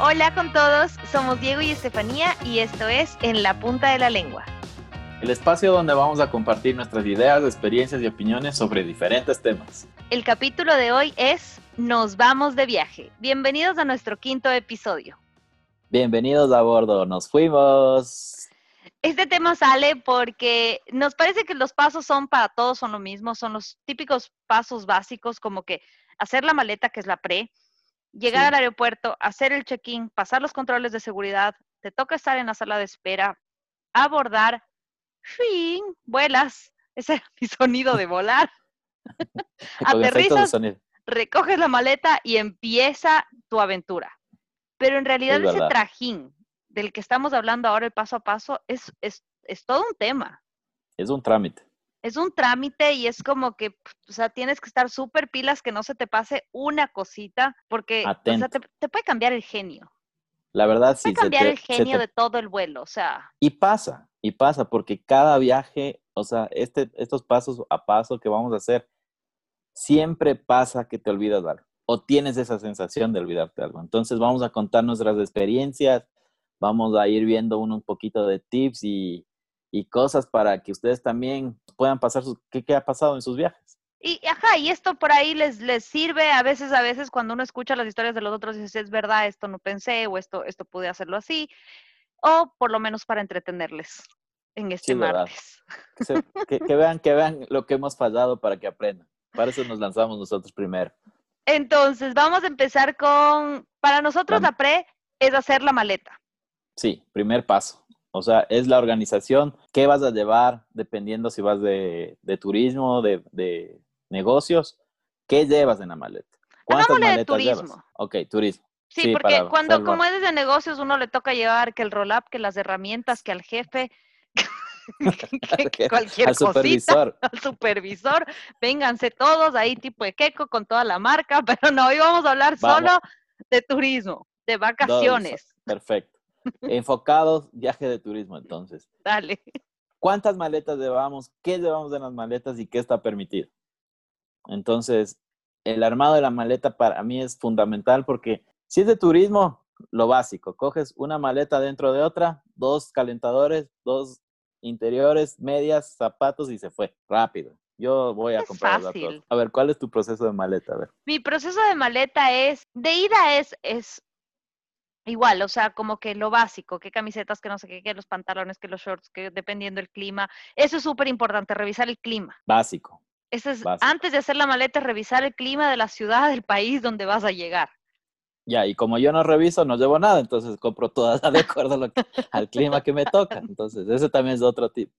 Hola con todos, somos Diego y Estefanía y esto es En la punta de la lengua. El espacio donde vamos a compartir nuestras ideas, experiencias y opiniones sobre diferentes temas. El capítulo de hoy es Nos vamos de viaje. Bienvenidos a nuestro quinto episodio. Bienvenidos a bordo, nos fuimos. Este tema sale porque nos parece que los pasos son para todos son lo mismo, son los típicos pasos básicos como que hacer la maleta, que es la pre, llegar Sí. al aeropuerto, hacer el check-in, pasar los controles de seguridad, te toca estar en la sala de espera, abordar, ¡fin! vuelas, ese era mi sonido de volar, Aterrizas. recoges la maleta y empieza tu aventura. Pero en realidad Es ese verdad. trajín del que estamos hablando ahora, el paso a paso, es, es, es todo un tema. Es un trámite. Es un trámite y es como que, o sea, tienes que estar súper pilas que no se te pase una cosita, porque o sea, Atento. te, te puede cambiar el genio. La verdad, sí. Puede se cambiar te- el se genio te- de todo el vuelo, o sea, Y pasa, y pasa, porque cada viaje, o sea, este, estos pasos a paso que vamos a hacer, siempre pasa que te olvidas de algo. O tienes esa sensación de olvidarte de algo. Entonces vamos a contar nuestras experiencias, vamos a ir viendo uno un poquito de tips y, y cosas para que ustedes también puedan pasar sus, qué, qué ha pasado en sus viajes. Y ajá, y esto por ahí les, les sirve a veces, a veces cuando uno escucha las historias de los otros y dice, es verdad, esto no pensé, o esto, esto pude hacerlo así, o por lo menos para entretenerles en este martes. Que, se- que- que vean, que vean lo que hemos fallado para que aprendan. Para eso nos lanzamos nosotros primero. Entonces, vamos a empezar con, para nosotros La- la pre es hacer la maleta. Sí, primer paso. O sea, es la organización. ¿Qué vas a llevar dependiendo si vas de, de turismo, de, de negocios? ¿Qué llevas en la maleta? ¿Cuántas Hagámosle de maletas llevas? turismo. Ok, turismo. Sí, Sí, porque cuando salvar. como es de negocios uno le toca llevar que el roll-up, que las herramientas, que al jefe, que, que cualquier Al cosita. supervisor. al supervisor, vénganse todos ahí tipo de queco con toda la marca, pero no, hoy vamos a hablar Vamos. solo de turismo, de Dos, vacaciones. Perfecto. Enfocados, viaje de turismo, entonces. Dale. ¿Cuántas maletas llevamos? ¿Qué llevamos en las maletas y qué está permitido? Entonces, el armado de la maleta para mí es fundamental porque si es de turismo, lo básico, coges una maleta dentro de otra, dos calentadores, dos interiores, medias, zapatos y se fue, rápido. Yo voy a Es comprar fácil. A ver, ¿cuál es tu proceso de maleta? A ver. Mi proceso de maleta es, de ida es, es igual, o sea, como que lo básico, qué camisetas, que no sé qué, que los pantalones, que los shorts, que dependiendo del clima. Eso es súper importante, revisar el clima. Básico. Eso es, Básico. antes de hacer la maleta, revisar el clima de la ciudad, del país donde vas a llegar. Ya, y como yo no reviso, no llevo nada, entonces compro todas de acuerdo a lo que- al clima que me toca. Entonces, ese también es otro tip.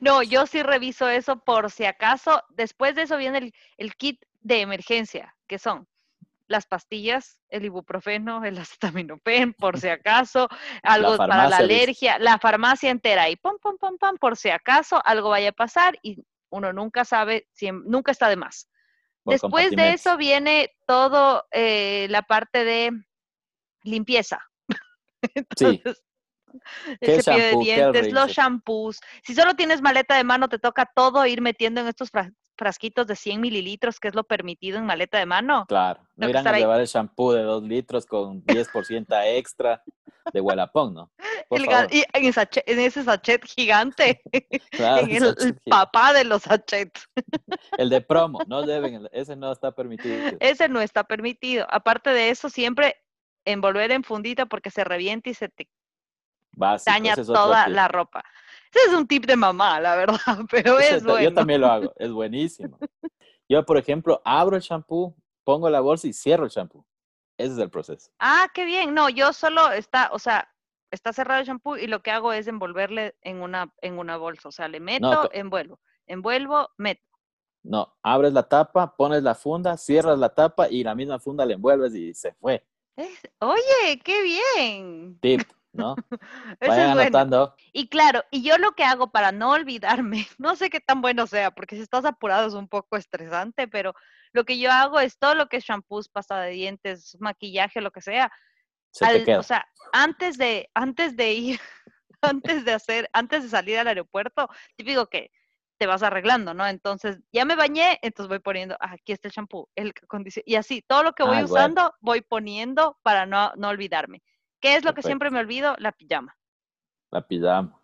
No, yo sí reviso eso por si acaso. Después de eso viene el, el kit de emergencia, que son las pastillas, el ibuprofeno, el acetaminofén, por si acaso, algo para la alergia, la farmacia entera y pam, pam, pam, pam, por si acaso algo vaya a pasar y uno nunca sabe, nunca está de más. por Después de eso viene todo eh, la parte de limpieza. Entonces, ¿Qué el cepillo de dientes, los shampoos. Si solo tienes maleta de mano, te toca todo ir metiendo en estos frasquitos de 100 mililitros, que es lo permitido en maleta de mano. Claro, no irán a ahí. llevar el shampoo de dos litros con 10% extra de Wellapong, ¿no? El y en, sachet- en ese sachet gigante, Claro, en el, sachet el gigante. papá de los sachets. El de promo, no deben, ese no está permitido. Ese no está permitido. Aparte de eso, siempre envolver en fundita porque se revienta y se te Básico, daña toda la ropa. Ese es un tip de mamá, la verdad, pero es bueno. Yo también lo hago, es buenísimo. Yo, por ejemplo, abro el shampoo, pongo la bolsa y cierro el shampoo. Ese es el proceso. Ah, qué bien. No, yo solo está, o sea, está cerrado el shampoo y lo que hago es envolverle en una, en una bolsa. O sea, le meto, envuelvo, envuelvo, meto. No, abres la tapa, pones la funda, cierras la tapa y la misma funda la envuelves y se fue. Es- Oye, qué bien. Tip, ¿no? Eso Vayan es bueno. anotando. Y claro, y yo lo que hago para no olvidarme, no sé qué tan bueno sea, porque si estás apurado es un poco estresante, pero lo que yo hago es todo lo que es shampoos, pasta de dientes, maquillaje, lo que sea. Se te al- queda. O sea, antes de, antes de ir, antes de hacer, antes de salir al aeropuerto, típico que te vas arreglando, ¿no? Entonces, ya me bañé, entonces voy poniendo, ah, aquí está el champú, el acondicionador, y así, todo lo que voy Ah, usando, voy poniendo para no, no olvidarme. ¿Qué es lo que siempre me olvido? La pijama. La pijama.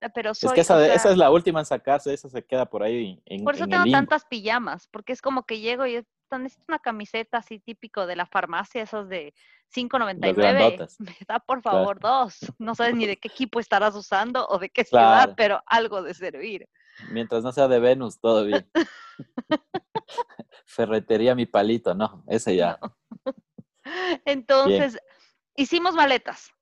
Ah, Pero soy, es que esa, o sea, esa es la última en sacarse, esa se queda por ahí en, por eso en tengo el tantas pijamas, porque es como que llego y es- necesito una camiseta así típico de la farmacia, esas de 5.99. grandotas. Me da por Claro. favor dos. No sabes ni de qué equipo estarás usando o de qué ciudad, Claro. pero algo de servir. Mientras no sea de Venus, todo bien. Ferretería mi palito, no, ese ya. Entonces, hicimos maletas.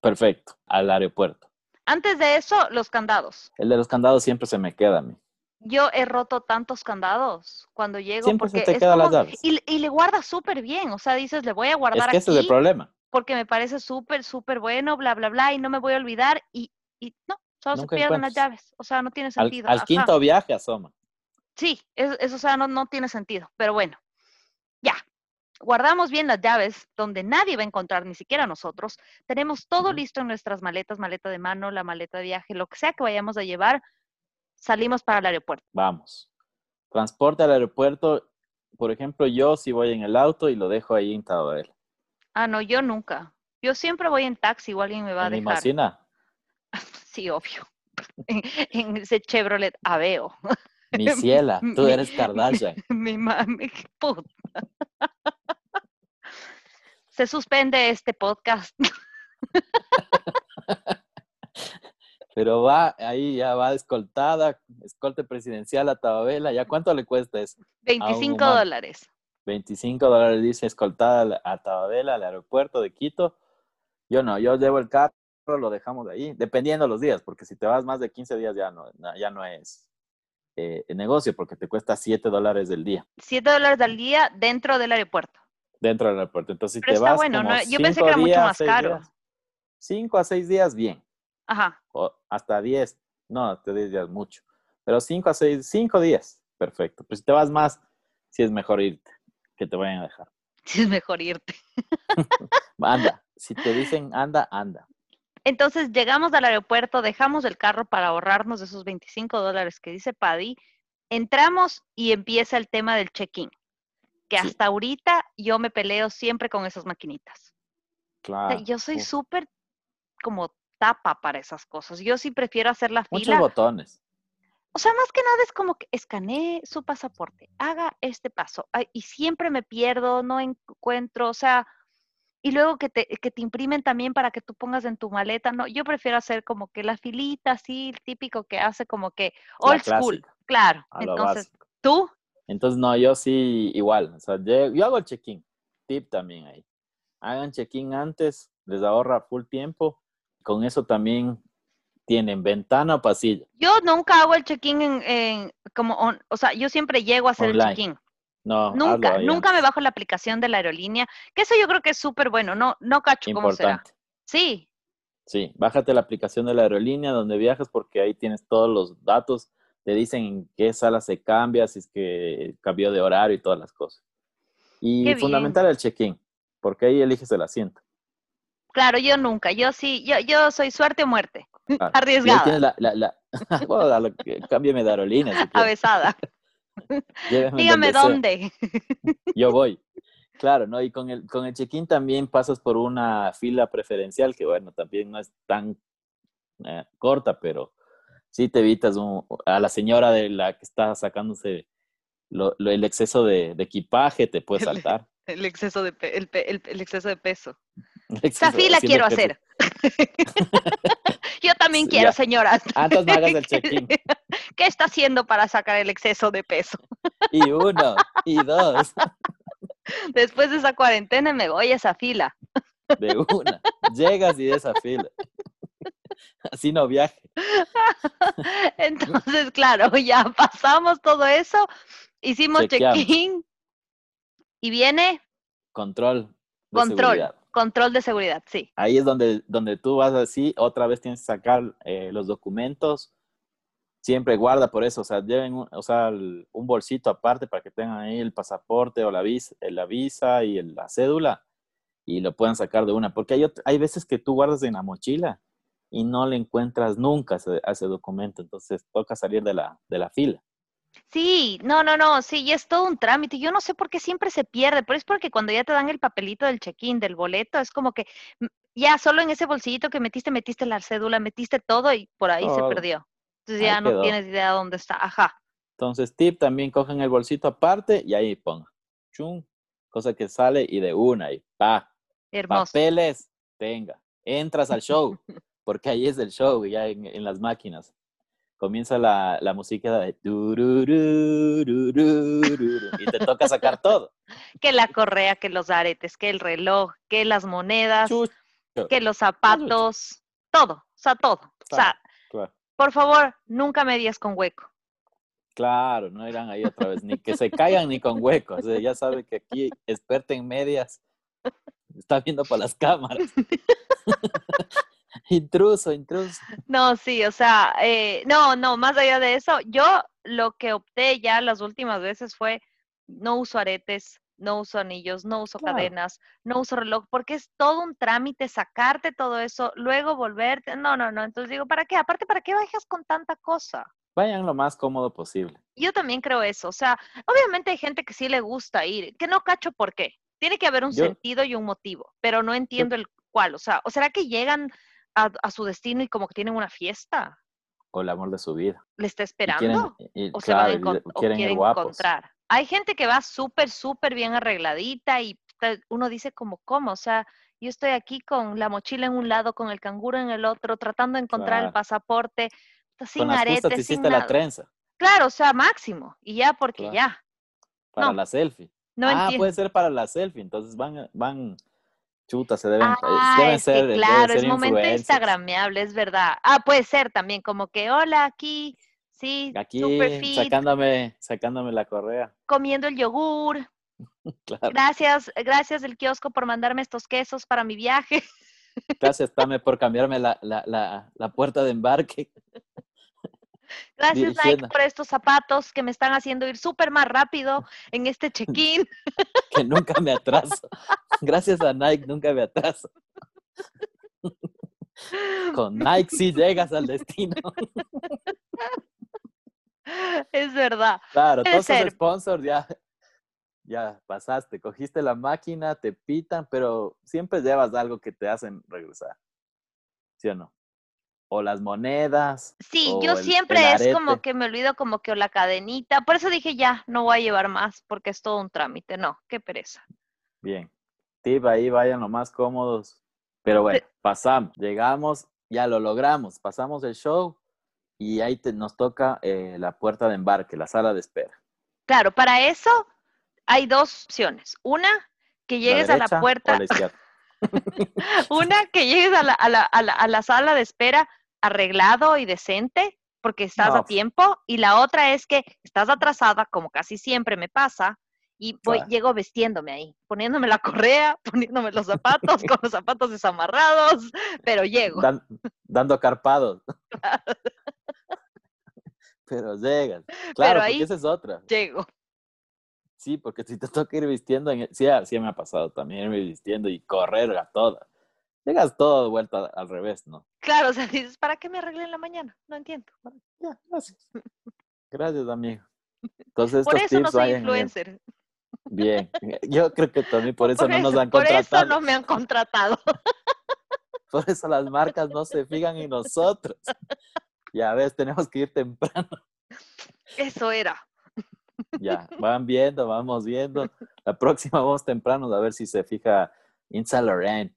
Perfecto, al aeropuerto. Antes de eso, los candados. El de los candados siempre se me queda a mí. Yo he roto tantos candados cuando llego Siempre se porque te es quedan las llaves. y, y le guardas súper bien, o sea, dices, le voy a Es guardar que ese es el problema. porque me parece súper, súper bueno, bla, bla, bla, y no me voy a olvidar y, y no, solo Nunca se pierden las llaves, o sea, no tiene sentido. al quinto viaje asoma. Sí, es- eso, o sea, no, no tiene sentido, pero bueno. Guardamos bien las llaves donde nadie va a encontrar, ni siquiera nosotros. Tenemos todo listo en nuestras maletas, maleta de mano, la maleta de viaje, lo que sea que vayamos a llevar. Salimos para el aeropuerto. Vamos. Transporte al aeropuerto. Por ejemplo, yo si voy en el auto y lo dejo ahí en Tababel. Ah, no, yo nunca. Yo siempre voy en taxi o alguien me va a dejar. Limosina, Sí, obvio. En, ese Chevrolet Aveo. mi ciela, tú Mi- eres Kardashian. Mi mami, qué puta. Se suspende este podcast. Pero va, ahí ya va escoltada, escolte presidencial a Tababela. ¿Ya cuánto le cuesta eso? 25 humano. dólares. 25 dólares dice escoltada a Tababela, al aeropuerto de Quito. Yo no, yo llevo el carro, lo dejamos ahí, dependiendo los días, porque si te vas más de 15 días ya no, ya no es eh, negocio, porque te cuesta 7 dólares del día 7 dólares al día dentro del aeropuerto. Dentro del aeropuerto. Entonces, si Pero te está vas bueno, como ¿no? Yo pensé cinco que era mucho días, más seis caro. días, 5 a 6 días, bien. Ajá. O hasta 10, no, hasta 10 días mucho. Pero 5 a 6, 5 días, perfecto. Pero si te vas más, sí es mejor irte, que te vayan a dejar. Sí, es mejor irte. Anda, si te dicen anda, anda. Entonces llegamos al aeropuerto, dejamos el carro para ahorrarnos esos 25 dólares que dice Paddy, entramos y empieza el tema del check-in, que Sí. hasta ahorita yo me peleo siempre con esas maquinitas. O sea, Claro. yo soy súper como tapa para esas cosas. Yo sí prefiero hacer la Muchos fila. botones. O sea, más que nada es como que escanee su pasaporte, haga este paso. ay, y siempre me pierdo, no encuentro, o sea, y luego que te, que te imprimen también para que tú pongas en tu maleta. No, yo prefiero hacer como que la filita así, el típico que hace como que old school. Claro. Entonces, básico. tú, Entonces, no, yo sí igual. O sea, yo, yo hago el check-in. Tip también ahí. Hagan check-in antes, les ahorra full tiempo. Con eso también tienen ventana o pasillo. yo nunca hago el check-in en, en como, on- o sea, yo siempre llego a hacer Online. el check-in. No, Nunca, nunca me bajo la aplicación de la aerolínea, que eso yo creo que es súper bueno, no, no cacho cómo será. Importante. Sí, Sí, bájate la aplicación de la aerolínea donde viajas porque ahí tienes todos los datos. Te dicen en qué sala se cambia, si es que cambió de horario y todas las cosas. Y fundamental el check-in, porque ahí eliges el asiento. claro, yo nunca, yo sí, yo, yo soy suerte o muerte, Ah, y ahí arriesgada, tienes la, la, la- Bueno, cámbiame de aerolínea. si avesada. Dígame dónde. Yo voy. Claro, ¿no? Y con el, con el check-in también pasas por una fila preferencial, que bueno, también no es tan eh, corta, pero sí te evitas un- a la señora de la que está sacándose lo- lo- el exceso de, de equipaje, te puede saltar. El exceso de, pe- el, pe- el- el exceso de peso. Fila haciendo quiero hacer. Yo también quiero, ya. señora. Antes no hagas el check-in. ¿Qué está haciendo para sacar el exceso de peso? Y uno, y dos, Después de esa cuarentena me voy a esa fila. de una. Llegas y de esa fila. Así no viaje. Entonces, claro, ya pasamos todo eso, hicimos check-in y viene Control. De control, seguridad. control de seguridad, sí. Ahí es donde, donde tú vas así, otra vez tienes que sacar eh, los documentos. Siempre guarda por eso, o sea, lleven un, o sea, el- un bolsito aparte para que tengan ahí el pasaporte o la visa, eh, la visa y el- la cédula y lo puedan sacar de una. Porque hay, hay veces que tú guardas en la mochila y no le encuentras nunca ese, ese documento, entonces toca salir de la, de la fila. Sí, no, no, no, sí, y es todo un trámite. Yo no sé por qué siempre se pierde, pero es porque cuando ya te dan el papelito del check-in, del boleto, es como que mm, ya solo en ese bolsillito que metiste, metiste la cédula, metiste todo y por ahí se perdió. Entonces ya no tienes idea de dónde está. Ajá. Entonces, tip, también cogen el bolsito aparte y ahí pongan. Chum, cosa que sale y de una y pa. Hermoso. Papeles, tenga. Entras al show, porque ahí es el show, ya en, en las máquinas comienza la, la música de y te toca sacar todo. Que la correa, que los aretes, que el reloj, que las monedas, que los zapatos, todo, o sea, todo. o sea, por favor, nunca medias con hueco. Claro, no irán ahí otra vez, ni que se caigan ni con hueco. O sea, ya sabe que aquí, experta en medias, está viendo por las cámaras. Intruso, intruso. No, sí, o sea, eh, no, no, más allá de eso, yo lo que opté ya las últimas veces fue no uso aretes, no uso anillos, no uso cadenas, no uso reloj, porque es todo un trámite sacarte todo eso, luego volverte. No, no, no. Entonces digo, ¿para qué? Aparte, ¿para qué bajas con tanta cosa? Vayan lo más cómodo posible. Yo también creo eso. O sea, obviamente hay gente que sí le gusta ir, que no cacho por qué. Tiene que haber un sentido y un motivo, pero no entiendo el cuál. O sea, ¿o será que llegan a, su destino y como que tienen una fiesta. O el amor de su vida. ¿Le está esperando? o se va a quieren, encontrar. Hay gente que va súper, súper bien arregladita y uno dice como, ¿cómo? O sea, yo estoy aquí con la mochila en un lado, con el canguro en el otro, tratando de encontrar el pasaporte, sin con aretes, sin la trenza. Claro, o sea, máximo. Y ya porque ya. Para la selfie. No ah, puede ser para la selfie. Entonces van, van Chuta, se deben, eh, ah, deben ser. claro, es momento instagrameable, es verdad. Ah, puede ser también, como que, hola, aquí, sí, aquí, sacándome, sacándome la correa. Comiendo el yogur. Gracias, gracias del kiosco por mandarme estos quesos para mi viaje. Gracias, Tame, por cambiarme la, la, la, la puerta de embarque. Gracias, Nike, por estos zapatos que me están haciendo ir súper más rápido en este check-in. que nunca me atraso. Gracias a Nike, nunca me atraso. Con Nike sí llegas al destino. Es verdad. Claro, todos los sponsors ya, ya pasaste, cogiste la máquina, te pitan, pero siempre llevas algo que te hacen regresar. ¿Sí o no? O las monedas. Sí, yo siempre es como que me olvido como que o la cadenita. Por eso dije ya, no voy a llevar más porque es todo un trámite. No, qué pereza. Bien. Tip, ahí vayan lo más cómodos. Pero bueno, pasamos, llegamos, ya lo logramos, pasamos el show y ahí nos toca eh, la puerta de embarque, la sala de espera. Claro, para eso hay dos opciones. Una, que llegues a la puerta. Una, que llegues a la, a, la, a la sala de espera arreglado y decente porque estás a tiempo y la otra es que estás atrasada, como casi siempre me pasa, y voy, llego vestiéndome ahí, poniéndome la correa, poniéndome los zapatos, con los zapatos desamarrados, pero llego. dando carpados. pero llegas. Claro, porque esa es otra. Llego. Sí, porque si te toca ir vistiendo, en, sí, sí me ha pasado también ir vistiendo y correr a todas llegas todo de vuelta al revés, ¿no? Claro, o sea, dices, ¿para qué me arreglé en la mañana? No entiendo. Ya, gracias. Gracias, amigo. Entonces, por eso no soy influencer. Bien. Yo creo que también por eso no nos han contratado. Por eso no me han contratado. Por eso las marcas no se fijan en nosotros. Ya ves, tenemos que ir temprano. Eso era. Ya, van viendo, vamos viendo. La próxima vamos temprano a ver si se fija Laurent.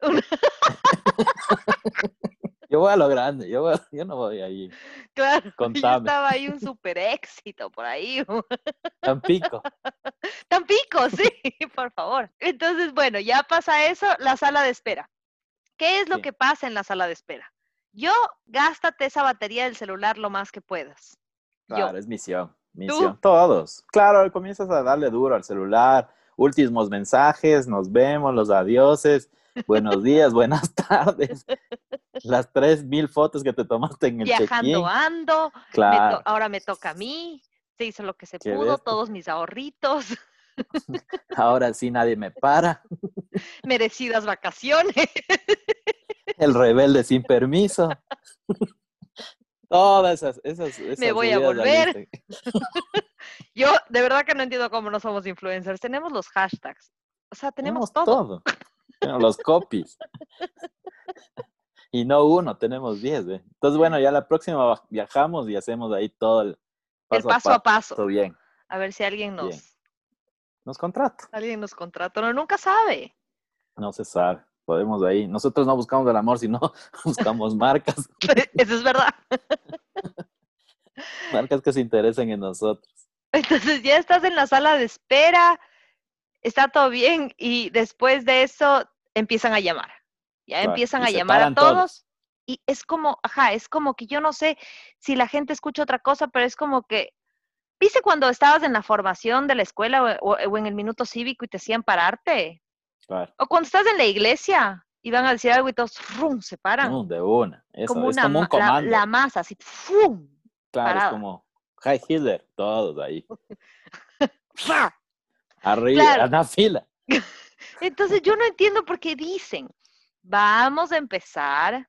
yo voy a lo grande, yo, yo no voy ahí. Claro, Contame. estaba ahí un super éxito por ahí. Tampico. Tampico, sí, por favor. Entonces, bueno, ya pasa eso, la sala de espera. ¿Qué es lo que pasa en la sala de espera? Yo, gástate esa batería del celular lo más que puedas. Claro, es misión. Misión. Todos. Claro, comienzas a darle duro al celular, últimos mensajes, nos vemos, los adioses buenos días, buenas tardes. Las tres mil fotos que te tomaste en el Viajando ando, claro. ahora me toca a mí, se hizo lo que se pudo, todos mis ahorritos. Ahora sí nadie me para. Merecidas vacaciones. El rebelde sin permiso. Todas esas, esas, esas Me voy a volver. Yo de verdad que no entiendo cómo no somos influencers. Tenemos los hashtags. O sea, tenemos, todo. todo. Los copies. Y no uno, tenemos diez. ¿ve? Entonces, bueno, ya la próxima viajamos y hacemos ahí todo el El paso a paso. Todo bien. A ver si alguien nos, Bien. Nos contrata. alguien nos contrata. Uno nunca sabe. No se sabe. Podemos ahí. Nosotros no buscamos el amor, sino buscamos marcas. Eso es verdad. Marcas que se interesen en nosotros. Entonces ya estás en la sala de espera, está todo bien y después de eso empiezan a llamar. Ya Claro, empiezan a llamar a todos. todos y es como, ajá, es como que yo no sé si la gente escucha otra cosa, pero es como que, ¿viste cuando estabas en la formación de la escuela o, en el minuto cívico y te hacían pararte? Claro. O cuando estás en la iglesia y van a decir algo y todos ¡rum! se paran. No, de una. Eso, como es una como un la- comando. La, masa, así, ¡fum! claro, parada. es como High Hitler, todos ahí. Arriba, Claro. en la fila. Entonces yo no entiendo por qué dicen, vamos a empezar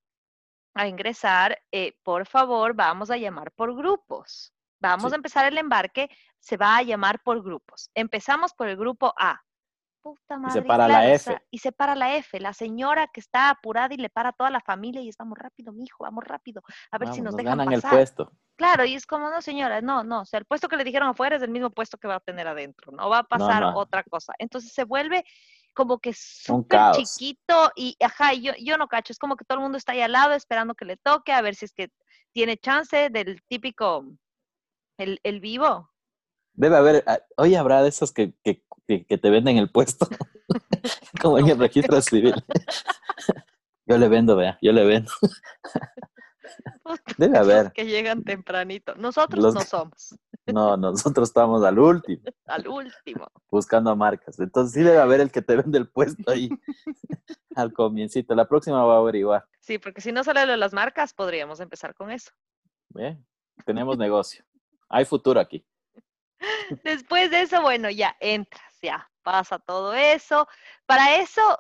a ingresar, eh, por favor, vamos a llamar por grupos. Vamos Sí. a empezar el embarque, se va a llamar por grupos. Empezamos por el grupo A. Puta madre, para la claro, o F. sea, y se para la F, la señora que está apurada y le para a toda la familia y es, vamos rápido, mijo, vamos rápido, a ver si nos, dejan ganan el pasar. puesto. Claro, y es como, no, señora, no, no, o sea, el puesto que le dijeron afuera es el mismo puesto que va a tener adentro, no va a pasar no. otra cosa. Entonces se vuelve como que súper chiquito y, ajá, y yo, yo no cacho, es como que todo el mundo está ahí al lado esperando que le toque, a ver si es que tiene chance del típico, el, el vivo. Debe haber, ah, oye, habrá de esos que, que, que, te venden el puesto, como en el registro civil. Yo le vendo, vea, yo le vendo. Debe haber. Que llegan tempranito. Nosotros Los no somos, No, nosotros estamos al último, al último. buscando marcas. Entonces sí debe haber el que te vende el puesto ahí al comiencito. La próxima va a averiguar. Sí, porque si no sale lo de las marcas, podríamos empezar con eso. ¿Ve? Tenemos negocio. Hay futuro aquí. Después de eso, bueno, ya entras, ya pasa todo eso. Para eso,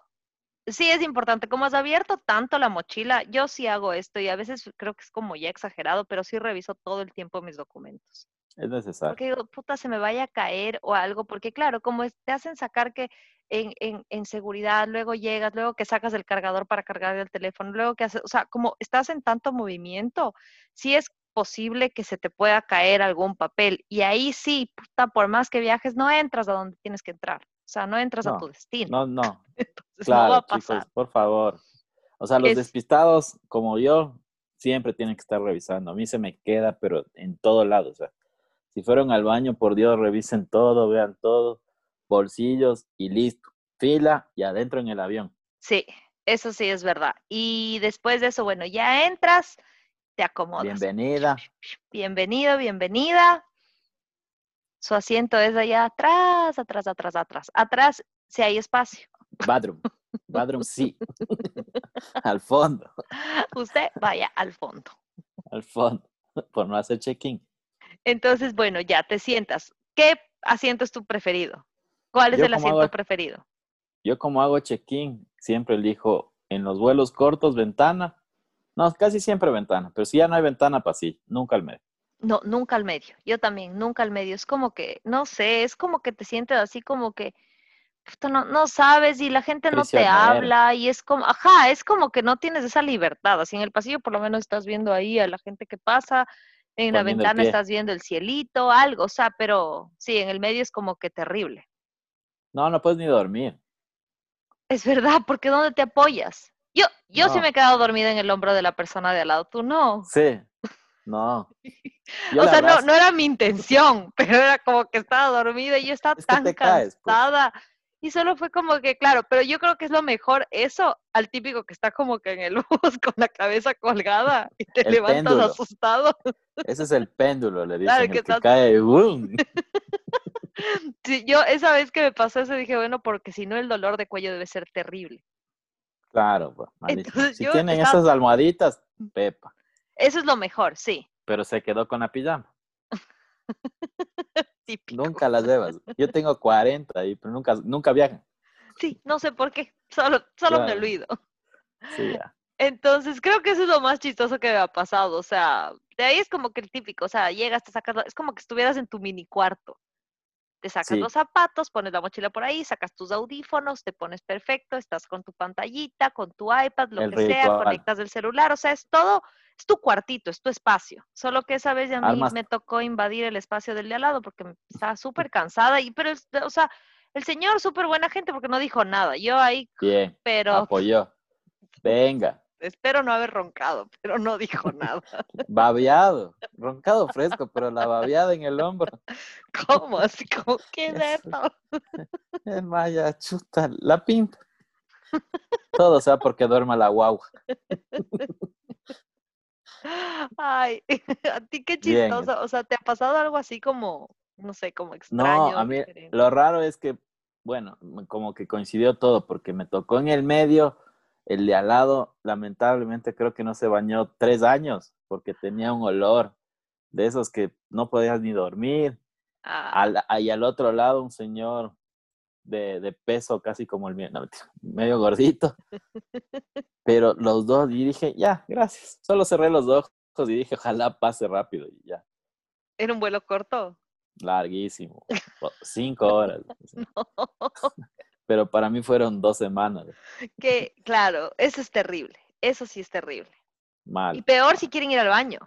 sí es importante, como has abierto tanto la mochila, yo sí hago esto y a veces creo que es como ya exagerado, pero sí reviso todo el tiempo mis documentos. Es necesario. Porque digo, puta, se me vaya a caer o algo, porque claro, como te hacen sacar que en, en, en seguridad, luego llegas, luego que sacas el cargador para cargar el teléfono, luego que haces, o sea, como estás en tanto movimiento, sí es posible que se te pueda caer algún papel. Y ahí sí, puta, por más que viajes, no entras a donde tienes que entrar. O sea, no entras a tu destino. No, no, Entonces no va claro, a pasar. chicos, por favor. O sea, los Es- despistados como yo siempre tienen que estar revisando. A mí se me queda, pero en todo lado. O sea, si fueron al baño, por Dios, revisen todo, vean todo, bolsillos y listo. Fila y adentro en el avión. Sí, eso sí es verdad. Y después de eso, bueno, ya entras, te acomodas. Bienvenida. Bienvenido, bienvenida. Su asiento es allá atrás, atrás, atrás, atrás. Atrás, si hay espacio. Bathroom. Bathroom sí. al fondo. Usted vaya al fondo. Al fondo. Por no hacer check-in. Entonces, bueno, ya te sientas. ¿Qué asiento es tu preferido? ¿Cuál es Yo el asiento hago- preferido? Yo como hago check-in, siempre elijo en los vuelos cortos ventana. No, casi siempre ventana, pero si ya no hay ventana, pasillo, nunca al medio. No, nunca al medio. Yo también, nunca al medio. Es como que, no sé, es como que te sientes así como que puta, no, no sabes y la gente no te habla y es como, ajá, es como que no tienes esa libertad. Así en el pasillo por lo menos estás viendo ahí a la gente que pasa, en la ventana estás viendo el cielito, algo, o sea, pero sí, en el medio es como que terrible. No, no puedes ni dormir. Es verdad, porque ¿dónde te apoyas? Yo, yo sí me he quedado dormida en el hombro de la persona de al lado, tú no. Sí, no. Yo o sea, no, no era mi intención, pero era como que estaba dormida y yo estaba Es tan caes, pues. cansada. Y solo fue como que, claro, pero yo creo que es lo mejor eso al típico que está como que en el bus con la cabeza colgada y te El levantas péndulo. asustado. Ese es el péndulo, le dicen, Claro, el que cae. ¡boom! Sí, yo esa vez que me pasó eso dije, bueno, porque si no el dolor de cuello debe ser terrible. Claro, pues. Entonces, Si tienen estaba- esas almohaditas, pepa. Eso es lo mejor, sí. Pero se quedó con la pijama. Típico. Nunca las llevas. Yo tengo 40 ahí, pero nunca, nunca viajan. Sí, no sé por qué, solo, solo me olvido. Sí, ya. Entonces, creo que eso es lo más chistoso que me ha pasado. O sea, de ahí es como que el típico, o sea, llegas, te sacas, es como que estuvieras en tu mini cuarto. Te sacas Sí. los zapatos, pones la mochila por ahí, sacas tus audífonos, te pones perfecto, estás con tu pantallita, con tu iPad, lo El que sea, conectas el celular, o sea, es todo, es tu cuartito, es tu espacio. Solo que esa vez ya a mí Armas- me tocó invadir el espacio del de al lado porque estaba súper cansada, y pero, o sea, el señor súper buena gente porque no dijo nada. Yo ahí, Bien, pero apoyó. Venga, espero no haber roncado, pero no dijo nada. babeado, roncado fresco, pero la babeada en el hombro. ¿Cómo? Así como, ¿qué es esto? Es Maya, chuta, la pinta. Todo sea porque duerma la guagua. Ay, a ti qué Bien. chistoso. O sea, ¿te ha pasado algo así como, no sé, como extraño? No, a mí diferente? lo raro es que, bueno, como que coincidió todo, porque me tocó en el medio, el de al lado, lamentablemente creo que no se bañó tres años, porque tenía un olor de esos que no podías ni dormir. Ah, Al, y al otro lado un señor de, de peso casi como el mío, no, medio gordito. Pero los dos, y dije, ya, gracias. Solo cerré los ojos y dije, ojalá pase rápido y ya. ¿Era un vuelo corto? Larguísimo. Cinco horas. Pero para mí fueron dos semanas. Que, claro, eso es terrible. Eso sí es terrible. Y Mal. peor si quieren ir al baño.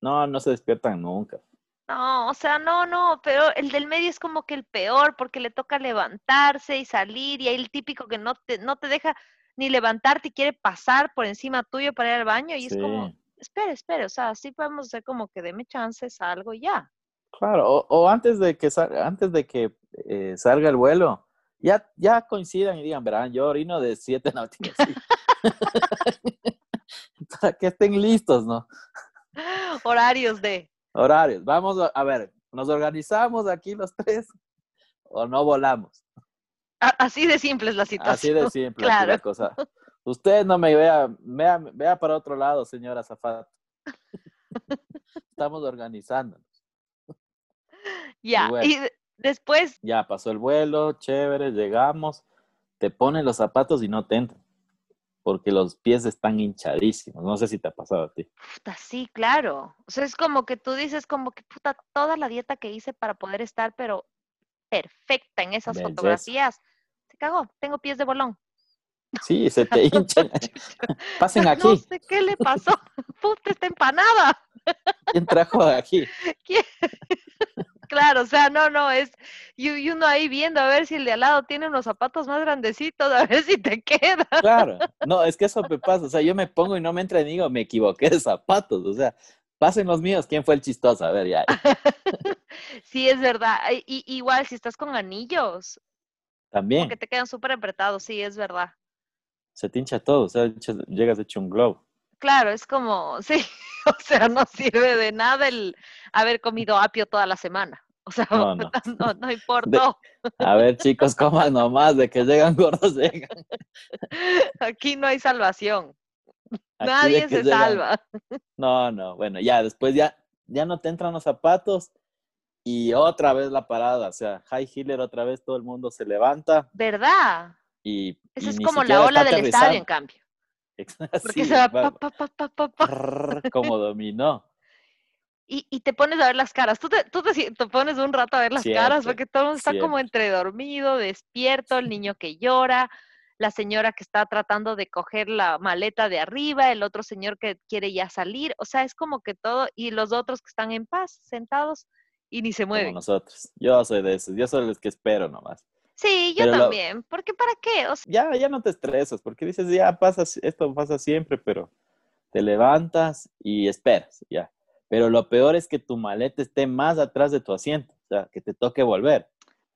No, no se despiertan nunca. No, o sea, no, no, pero el del medio es como que el peor porque le toca levantarse y salir y hay el típico que no te, no te deja ni levantarte y quiere pasar por encima tuyo para ir al baño y es como, espere, espere, o sea, sí podemos hacer como que deme chance, salgo y ya. Claro, o, o antes de que salga, antes de que eh, salga el vuelo, ya, ya coincidan y digan, verán, yo orino de siete sí. Para que estén listos, ¿no? Horarios de, Horarios. Vamos a, a ver, ¿nos organizamos aquí los tres o no volamos? así de simple es la situación. Así de simple aquí la Claro. cosa. Usted no me vea, vea, vea para otro lado, señora Zafata. Estamos organizándonos. Ya, bueno. y después, Ya pasó el vuelo, chévere, llegamos, te ponen los zapatos y no te entran, porque los pies están hinchadísimos. No sé si te ha pasado a ti. puta, sí, claro. O sea, es como que tú dices como que, puta, toda la dieta que hice para poder estar, pero perfecta en esas Belleza. fotografías, se cagó, tengo pies de bolón. Sí, se te hinchan. Pasen No aquí. sé qué le pasó. Puta, está empanada. ¿Quién trajo aquí? ¿Quién? Claro, o sea, no, no, es. Y, y uno ahí viendo a ver si el de al lado tiene unos zapatos más grandecitos, a ver si te queda. Claro. No, es que eso me pasa. O sea, yo me pongo y no me entra y digo, me equivoqué de zapatos. O sea, pasen los míos. ¿Quién fue el chistoso? A ver, ya. Sí, es verdad. Y, igual, si estás con anillos, También. que te quedan súper apretados, sí, es verdad. Se te hincha todo. O sea, llegas hecho un globo. Claro, es como, sí, o sea, no sirve de nada el haber comido apio toda la semana. O sea, No, no. no, no importó. A ver, chicos, coman nomás. De que llegan gordos, llegan. Aquí no hay salvación. Aquí Nadie se llegan- salva. No, no, bueno, ya después ya, ya no te entran los zapatos y otra vez la parada, o sea, High Healer otra vez todo el mundo se levanta ¿Verdad? y... Esa y es como la ola del estadio, en cambio. Porque Sí, se va va- pa, pa, pa, pa, pa, pa, prrr, como dominó. y, y te pones a ver las caras. Tú te, tú te, pones un rato a ver las caras porque todo el mundo está como entre dormido, despierto, el niño que llora, la señora que está tratando de coger la maleta de arriba, el otro señor que quiere ya salir. O sea, es como que todo, y los otros que están en paz, sentados y ni se como mueven. nosotros. Yo soy de esos, yo soy el que espero nomás. Sí, yo Pero lo- también. Porque ¿para qué? O sea, Ya, ya no te estresas, porque dices, ya pasa, esto pasa siempre, pero te levantas y esperas, ya. Pero lo peor es que tu maleta esté más atrás de tu asiento, o sea, que te toque volver.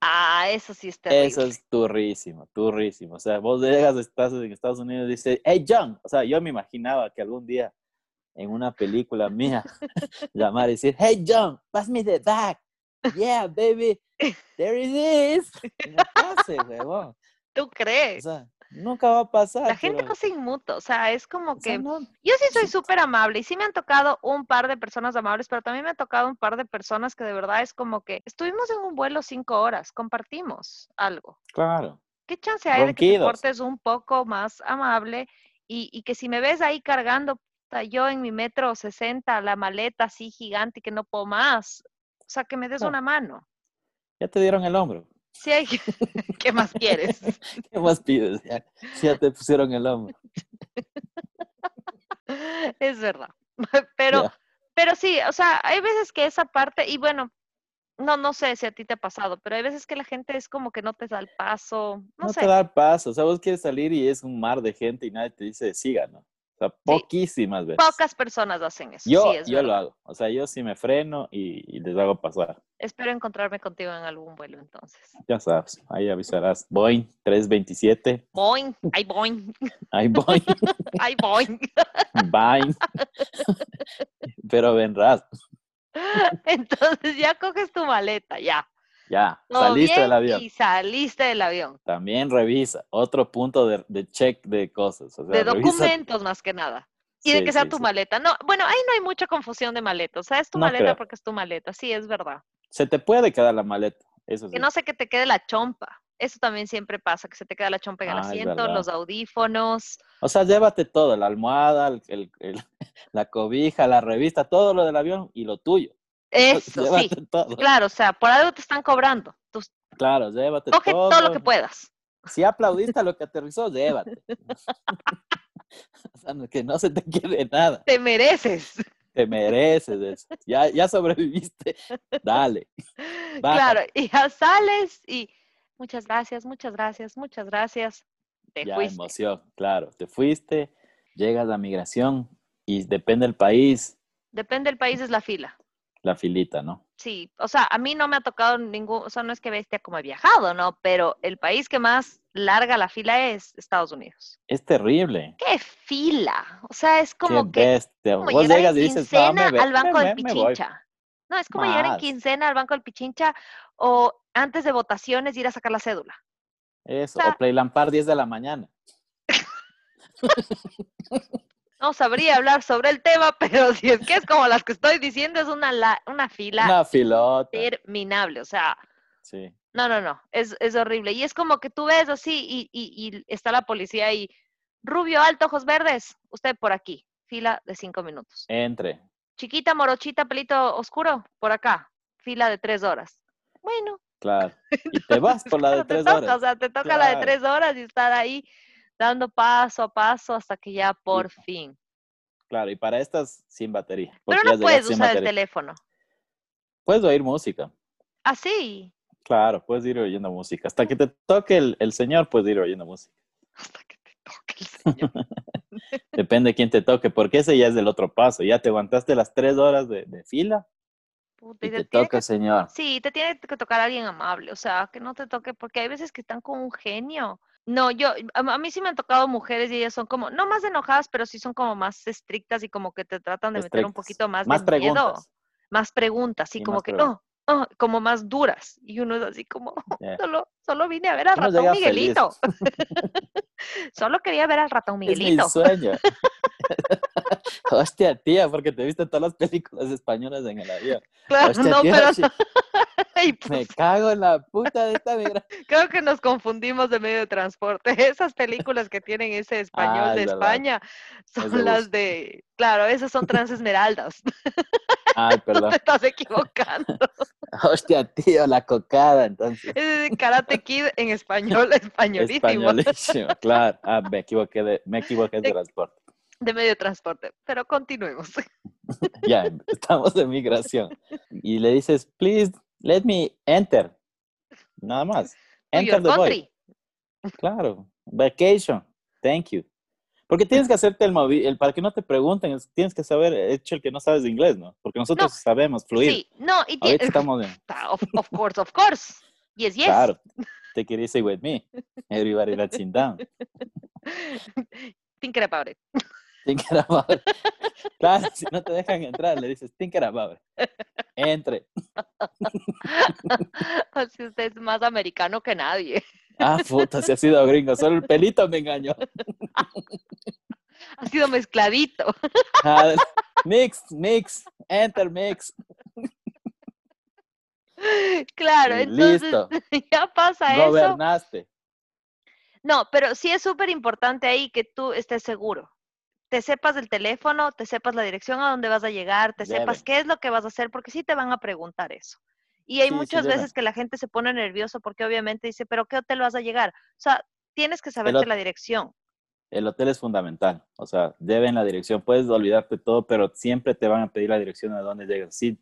ah, eso sí es terrible. Eso es turrísimo, turrísimo. O sea, vos llegas, estás en Estados Unidos y dices, hey John, o sea, yo me imaginaba que algún día en una película mía llamar y decir, hey John, pass me the bag. Yeah, baby, there it is. No pase, huevón. ¿Tú O crees? sea, nunca va a pasar. La gente pero, no se inmuta, o sea, es como o sea, que no, yo sí soy súper amable y sí me han tocado un par de personas amables, pero también me han tocado un par de personas que de verdad es como que estuvimos en un vuelo cinco horas, compartimos algo. claro. ¿Qué chance hay de que te Ronquidos. portes un poco más amable y, y que si me ves ahí cargando, yo en mi metro 60, la maleta así gigante que no puedo más, o sea, que me des No. una mano. Ya te dieron el hombro. Sí, hay... ¿qué más quieres? ¿Qué más pides? Ya, ya te pusieron el hombro. Es verdad. Pero, pero sí, o sea, hay veces que esa parte, y bueno, no, no sé si a ti te ha pasado, pero hay veces que la gente es como que no te da el paso, no, No, sé. te da el paso. O sea, vos quieres salir y es un mar de gente y nadie te dice siga, ¿no? O sea, poquísimas veces. Pocas personas hacen eso. Yo, sí, es yo lo hago. O sea, yo sí me freno y, y les hago pasar. Espero encontrarme contigo en algún vuelo entonces. Ya sabes, ahí avisarás. Boeing 327. Boing, ay boing, Ahí Boeing. ay boing. Boeing. Pero vendrás. Entonces ya coges tu maleta, ya. Ya, todo saliste bien del avión. Y saliste del avión. También revisa. Otro punto de, de check de cosas. O sea, De revisa- documentos más que nada. Y de que sea sí, tu sí. maleta. No, bueno, ahí no hay mucha confusión de maleta. O sea, es tu No maleta creo. porque es tu maleta. Sí, es verdad. Se te puede quedar la maleta. Eso sí. Que no sé que te quede la chompa. Eso también siempre pasa, que se te queda la chompa en el Ah, asiento, los audífonos. O sea, llévate todo, la almohada, el- el- el- la cobija, la revista, todo lo del avión y lo tuyo. Eso, sí. todo. Claro, o sea, por algo te están cobrando. Tú Claro, llévate coge todo. todo lo que puedas. Si aplaudiste a lo que aterrizó, llévate. o sea, no- que no se te quede nada. Te mereces. Te mereces eso. Ya, ya sobreviviste. Dale. Baja. Claro, y ya sales y muchas gracias, muchas gracias, muchas gracias. Te ya, fuiste. emoción, claro. Te fuiste, llegas a migración y depende del país, Depende del país, es la fila. La filita, ¿no? Sí, o sea, a mí no me ha tocado ningún, o sea, no es que bestia como he viajado, ¿no? Pero el país que más larga la fila es Estados Unidos. Es terrible. ¡Qué fila! O sea, es como Qué que como Vos llegas y dices, no, quincena me al banco me- del me- me voy". Pichincha. No, es como llegar en Más. quincena al banco del Pichincha o antes de votaciones ir a sacar la cédula. Eso, O sea- o Playlampar 10 de la mañana. No sabría hablar sobre el tema, pero si es que es como las que estoy diciendo, es una, la- una fila Una filota. interminable. O sea, Sí. no, no, no, es, es horrible. Y es como que tú ves así y, y- y está la policía y rubio, alto, ojos verdes, usted por aquí, fila de cinco minutos. Entre. Chiquita, morochita, pelito oscuro, por acá, fila de tres horas. Bueno, Claro. Y te vas por la de te tres toca, horas. O sea, te toca la de tres horas y estar ahí dando paso a paso hasta que ya por fin. Claro, y para estas sin batería. Pero no puedes usar el teléfono. Puedes oír música. Así, Claro, puedes ir oyendo música. Hasta que te toque el, el señor, puedes ir oyendo música. hasta que te toque el señor. Depende de quién te toque, porque ese ya es del otro paso. Ya te aguantaste las tres horas de, de fila Puta, y y te toca, que- señor. Sí, te tiene que tocar alguien amable, o sea, que no te toque, porque hay veces que están con un genio. No, yo, a, mí sí me han tocado mujeres y ellas son como, no más enojadas, pero sí son como más estrictas y como que te tratan de meter un poquito más, Más de miedo, preguntas. más preguntas, y como más que, preguntas. oh, oh, como más duras. Y uno es así como, Ya. solo, solo vine a ver al Uno ratón llega feliz. Miguelito. solo quería ver al ratón Es mi Miguelito. sueño. Hostia, tía, porque te viste todas las películas españolas en el avión. Claro, Hostia, no, tía, pero sí, ay, me pues, cago en la puta de esta migra. Creo que nos confundimos de medio de transporte. Esas películas que tienen ese español Ah, de. España son de las de, claro, esas son transesmeraldas. Ay, Te perdón. estás equivocando. Hostia, tío, la cocada, entonces. Es de Karate Kid en español, españolísimo. Españolísimo, claro. Ah, me equivoqué de, me equivoqué de De- transporte. De medio de transporte. Pero continuemos. Ya, estamos en migración. Y le dices, please, let me enter. Nada más. Enter the country. Claro. Vacation. Thank you. Porque tienes que hacerte el movi el para que no te pregunten, es- tienes que saber, hecho el que no sabes de inglés, ¿no? Porque nosotros sabemos fluir. Sí, no, y Ahorita estamos en, of, of course, of course. Yes, yes. claro. Te quería say with me. Everybody let's sit down. Thinking about it. Thinking about it. Claro, si no te dejan entrar, le dices, thinking about it. Entre. Así usted es más americano que nadie. Ah, puta, se ha sido gringo. Solo el pelito me engañó. Ha sido mezcladito. Ah, mix, mix, enter, mix. Claro, Y entonces listo. ya pasa eso. Gobernaste. No, pero sí es súper importante ahí que tú estés seguro. Te sepas del teléfono, te sepas la dirección a dónde vas a llegar, te sepas qué es lo que vas a hacer, porque sí te van a preguntar eso. Y hay Sí, muchas veces que la gente se pone nervioso porque obviamente dice, pero ¿qué hotel vas a llegar? O sea, tienes que saberte la dirección. El hotel es fundamental, o sea, deben la dirección, puedes olvidarte todo, pero siempre te van a pedir la dirección a dónde llegas. Sí,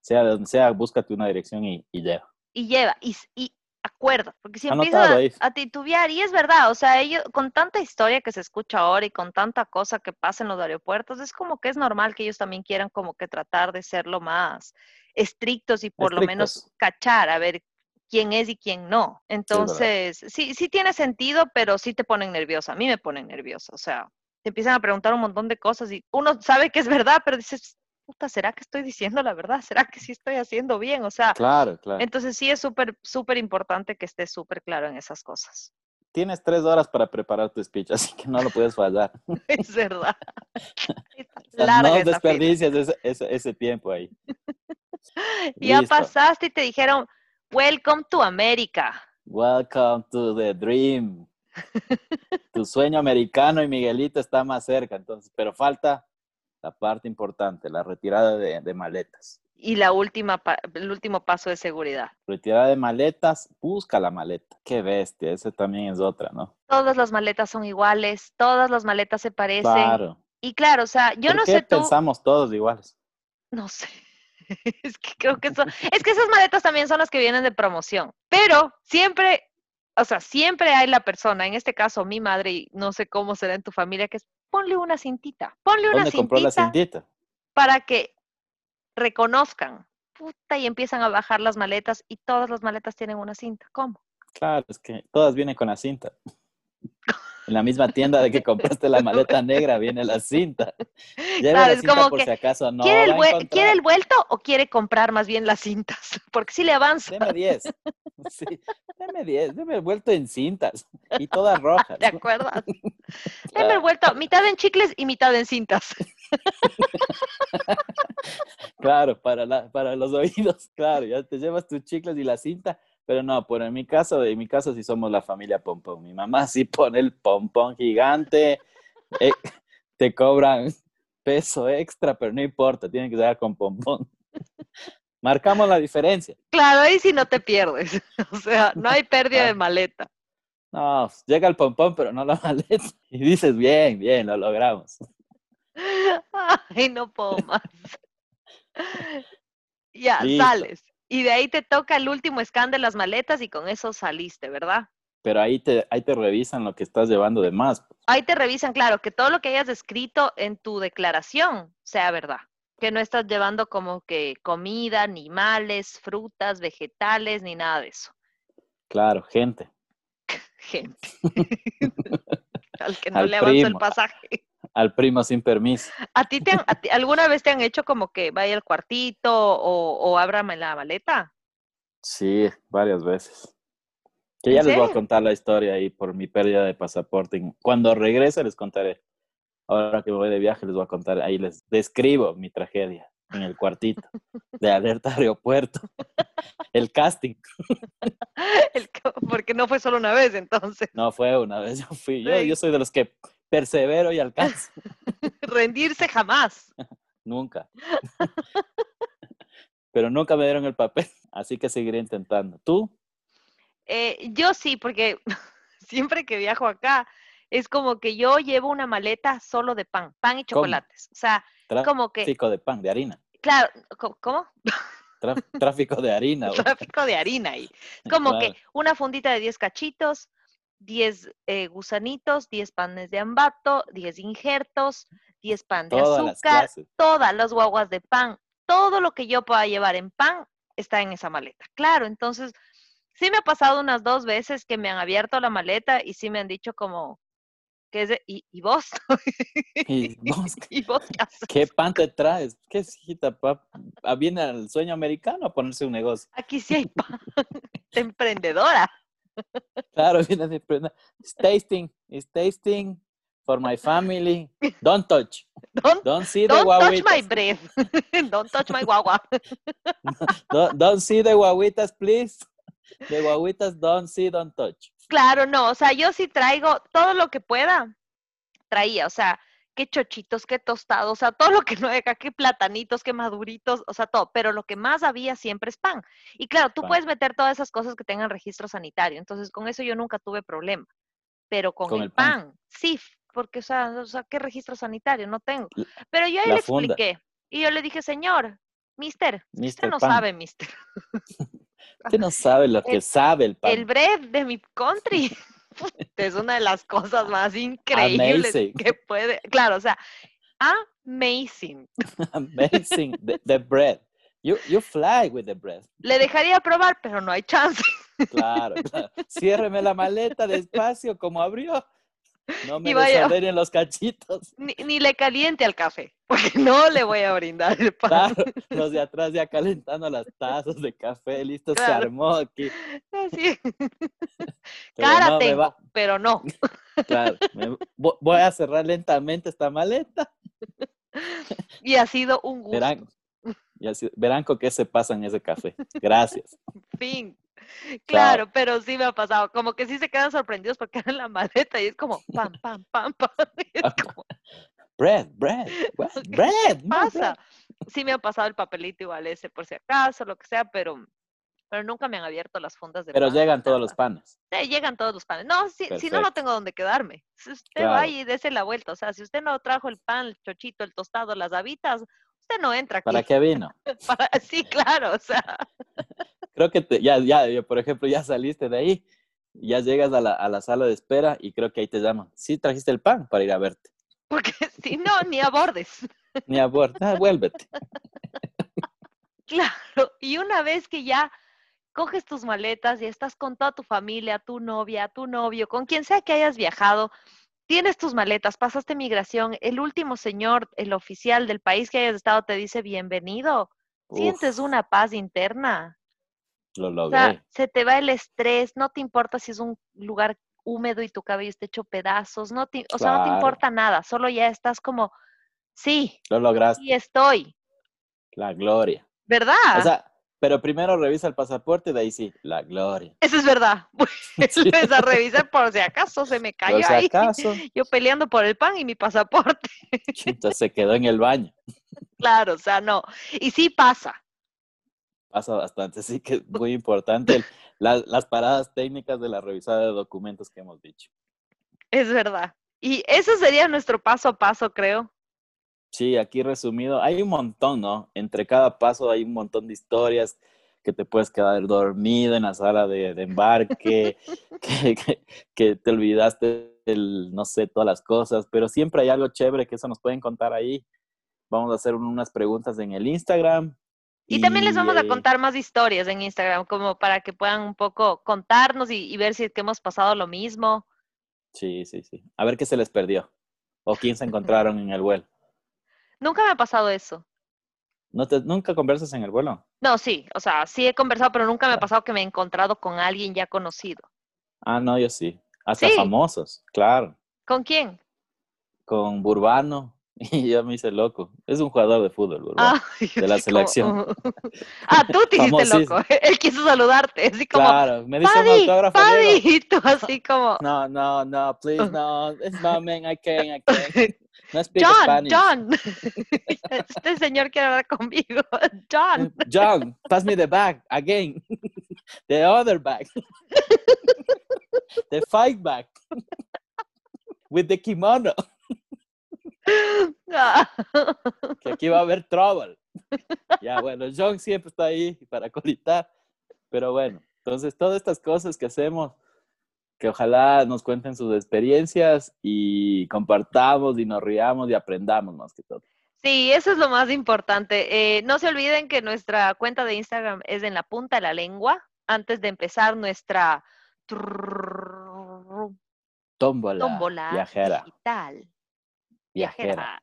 sea de donde sea, búscate una dirección y, y llega. y lleva, y, s- y acuerda, porque si Anotado ahí. a, a titubear, y es verdad, o sea, ellos, con tanta historia que se escucha ahora y con tanta cosa que pasa en los aeropuertos, es como que es normal que ellos también quieran como que tratar de ser lo más estrictos y por lo menos cachar a ver quién es y quién no. Entonces, sí, sí tiene sentido, pero sí te ponen nerviosa, a mí me ponen nerviosa, o sea, te empiezan a preguntar un montón de cosas y uno sabe que es verdad, pero dices, puta, ¿será que estoy diciendo la verdad? ¿Será que sí estoy haciendo bien? O sea, Claro, claro. entonces sí es súper, súper importante que estés súper claro en esas cosas. Tienes tres horas para preparar tu speech, así que no lo puedes fallar. Es verdad. O sea, no desperdicias ese, ese- ese tiempo ahí. Ya Listo. pasaste y te dijeron, welcome to America. Welcome to the dream. tu sueño americano y Miguelito está más cerca, entonces, pero falta la parte importante, la retirada de, de maletas. Y la última, el último paso de seguridad. Retirada de maletas, busca la maleta. Qué bestia, esa también es otra, ¿no? Todas las maletas son iguales, todas las maletas se parecen. Claro. Y claro, o sea, yo ¿Por no qué sé tú, pensamos todos iguales? no sé. Es que creo que son, es que esas maletas también son las que vienen de promoción. Pero siempre, o sea, siempre hay la persona, en este caso mi madre, y no sé cómo será en tu familia, que es ponle una cintita, ponle una ¿Dónde compró la cintita cintita? para que reconozcan. Puta, y empiezan a bajar las maletas y todas las maletas tienen una cinta. ¿Cómo? Claro, es que todas vienen con la cinta. En la misma tienda de que compraste la maleta negra viene la cinta. Lleve Claro, la es cinta como por que si acaso no ¿Quiere, el va a vue- encontrar. ¿Quiere el vuelto o quiere comprar más bien las cintas? Porque si le avanza. Deme 10. Sí, deme 10, deme el vuelto en cintas y todas rojas. ¿De acuerdo? Deme el vuelto, mitad en chicles y mitad en cintas. claro, para, la, para los oídos, claro, ya te llevas tus chicles y la cinta, pero no, por en mi caso, en mi caso sí somos la familia pompón. Mi mamá sí pone el pompón gigante, eh, te cobran peso extra, pero no importa, tienen que ser con pompón. Marcamos la diferencia. Claro, ahí sí no te pierdes. O sea, no hay pérdida de Ah. maleta. No, llega el pompón, pero no la maleta. Y dices, bien, bien, lo logramos. Ay, no puedo más. Ya, Listo. sales. Y de ahí te toca el último scan de las maletas y con eso saliste, ¿verdad? Pero ahí te, ahí te revisan lo que estás llevando de más. Ahí te revisan, claro, que todo lo que hayas escrito en tu declaración sea verdad. Que no estás llevando como que comida, animales, frutas, vegetales, ni nada de eso. Claro, gente. Gente. Al que no Al le avanzó el pasaje. Al primo sin permiso. ¿A ti, te han- a ti- alguna vez te han hecho como que vaya al cuartito o, o ábrame la maleta? Sí, varias veces. Que ¿En ya les voy a contar la historia ahí por mi pérdida de pasaporte. Cuando regrese les contaré. Ahora que me voy de viaje les voy a contar. Ahí les describo mi tragedia en el cuartito de alerta aeropuerto. El casting. El porque no fue solo una vez, entonces. No fue una vez, yo fui. Yo, Sí. yo soy de los que persevero y alcanzo. Rendirse jamás. Nunca. Pero nunca me dieron el papel, así que seguiré intentando. ¿Tú? Eh, yo sí, porque siempre que viajo acá, es como que yo llevo una maleta solo de pan, pan y ¿Cómo? chocolates. O sea, como que, Tráfico de pan, de harina. claro, ¿cómo? Trá- Tráfico de harina. Tráfico de harina. Es como Claro. que una fundita de 10 cachitos, 10 eh, gusanitos, 10 panes de ambato, 10 injertos, 10 pan de Todas azúcar, todas las guaguas de pan, todo lo que yo pueda llevar en pan está en esa maleta. Claro, entonces sí me ha pasado unas dos veces que me han abierto la maleta y sí me han dicho como, ¿qué es de- ¿Y, y vos? ¿Y vos ¿Y vos qué haces? qué pan te traes? ¿Qué es, hijita? ah, ¿Viene al sueño americano a ponerse un negocio? Aquí sí hay pan de emprendedora. Claro, viene prenda. It's tasting, it's tasting for my family. Don't touch. Don't, Don't see the don't touch my guaguitas. breath. don't touch my guagua. Don't, don't see the guaguitas, please. The guaguitas don't see, don't touch. Claro, no, o sea, yo sí traigo todo lo que pueda, traía, o sea, qué chochitos, qué tostados, o sea, todo lo que no deja, qué platanitos, qué maduritos, o sea, todo, pero lo que más había siempre es pan. Y claro, tú Pan. puedes meter todas esas cosas que tengan registro sanitario, entonces con eso yo nunca tuve problema, pero con, Con el, el pan. pan, sí, porque, o sea, o sea, ¿qué registro sanitario? No tengo. Pero yo ahí la le funda. expliqué, y yo le dije, señor, mister, usted Mister no Pan. sabe, mister. Usted no sabe lo que El- sabe el pan. El bread de mi country es una de las cosas más increíbles Amazing. que puede. Claro, o sea, amazing. Amazing. The, the bread. You, you fly with the bread. Le dejaría probar, pero no hay chance. Claro, claro. Ciérreme la maleta despacio como abrió. No me vaya- desordenen los cachitos. Ni, ni le caliente al café, porque no le voy a brindar el pan. Claro, los de atrás ya calentando las tazas de café, listo, Claro. se armó aquí. Así. Pero Cara no, me tengo, va- pero no. claro, me- voy a cerrar lentamente esta maleta. Y ha sido un gusto. Verán, y así- verán con qué se pasa en ese café. Gracias. Fin. Claro. Claro, pero sí me ha pasado. Como que sí se quedan sorprendidos porque en la maleta y es como pam, pam, pam, pam. y es como, Bread, bread, bread, ¿qué bread. te more pasa? Sí me ha pasado el papelito igual ese por si acaso, lo que sea, pero, pero nunca me han abierto las fundas de Pero pan, llegan todos los panes. Sí, llegan todos los panes. No, si, si no, no tengo dónde quedarme. Si usted Claro. va y dese la vuelta, o sea, si usted no trajo el pan, el chochito, el tostado, las habitas, usted no entra aquí. ¿Para qué vino? Para- Sí, claro, o sea, Creo que te- ya, ya, por ejemplo, ya saliste de ahí, ya llegas a la, a la sala de espera y creo que ahí te llaman. Sí, trajiste el pan para ir a verte. porque si no, ni abordes. Ni a bordo. Ah, vuélvete. Claro, y una vez que ya coges tus maletas y estás con toda tu familia, tu novia, tu novio, con quien sea que hayas viajado, tienes tus maletas, pasaste migración, el último señor, el oficial del país que hayas estado te dice bienvenido, sientes una paz interna, Lo o sea, logré. se te va el estrés, no te importa si es un lugar húmedo y tu cabello está hecho pedazos, no te, o sea, no te importa nada, solo ya estás como, sí, Lo lograste. sí estoy, La gloria. ¿verdad? O sea, pero primero revisa el pasaporte y de ahí sí, la gloria. Eso es verdad. Sí. Pues a revisar por si acaso se me cayó Por si ahí. acaso, Yo peleando por el pan y mi pasaporte. chuta, se quedó en el baño. Claro, o sea, no. Y sí pasa. Pasa bastante, sí que es muy importante la- las paradas técnicas de la revisada de documentos que hemos dicho. Es verdad. Y eso sería nuestro paso a paso, creo. Sí, aquí resumido, hay un montón, ¿no? Entre cada paso hay un montón de historias que te puedes quedar dormido en la sala de, de embarque, que, que- que te olvidaste, el, no sé, todas las cosas, pero siempre hay algo chévere que eso nos pueden contar ahí. Vamos a hacer unas preguntas en el Instagram. Y, también les vamos a eh, contar más historias en Instagram, como para que puedan un poco contarnos y, y ver si es que hemos pasado lo mismo. Sí, sí, sí. A ver qué se les perdió. O quién se encontraron en el vuelo. Nunca me ha pasado eso. ¿No te- ¿Nunca conversas en el vuelo? No, sí, o sea, sí he conversado, pero nunca me ha Claro. pasado que me he encontrado con alguien ya conocido. Ah, no, yo sí. Hasta Sí. famosos, claro. ¿Con quién? Con Burbano. Y yo me hice loco. Es un jugador de fútbol, Burbano. Ah, de la como, selección. uh, ah, tú te hiciste loco. Él quiso saludarte, así como, claro, me dice un Paddy, autógrafo, Diego. Paddy, y tú así como, No, no, no, please, no. It's not, man, I can't, I can't. No speak John, Spanish. John. Este señor quiere hablar conmigo. John. John, pass me the bag again. the other bag. the fight bag. With the kimono. Que aquí va a haber trouble. Ya, bueno, John siempre está ahí para colitar. Pero bueno, entonces todas estas cosas que hacemos, que ojalá nos cuenten sus experiencias y compartamos y nos riamos y aprendamos más que todo. Sí, eso es lo más importante. Eh, no se olviden que nuestra cuenta de Instagram es en la punta de la lengua. Antes de empezar nuestra Tómbola, tómbola viajera, digital. viajera.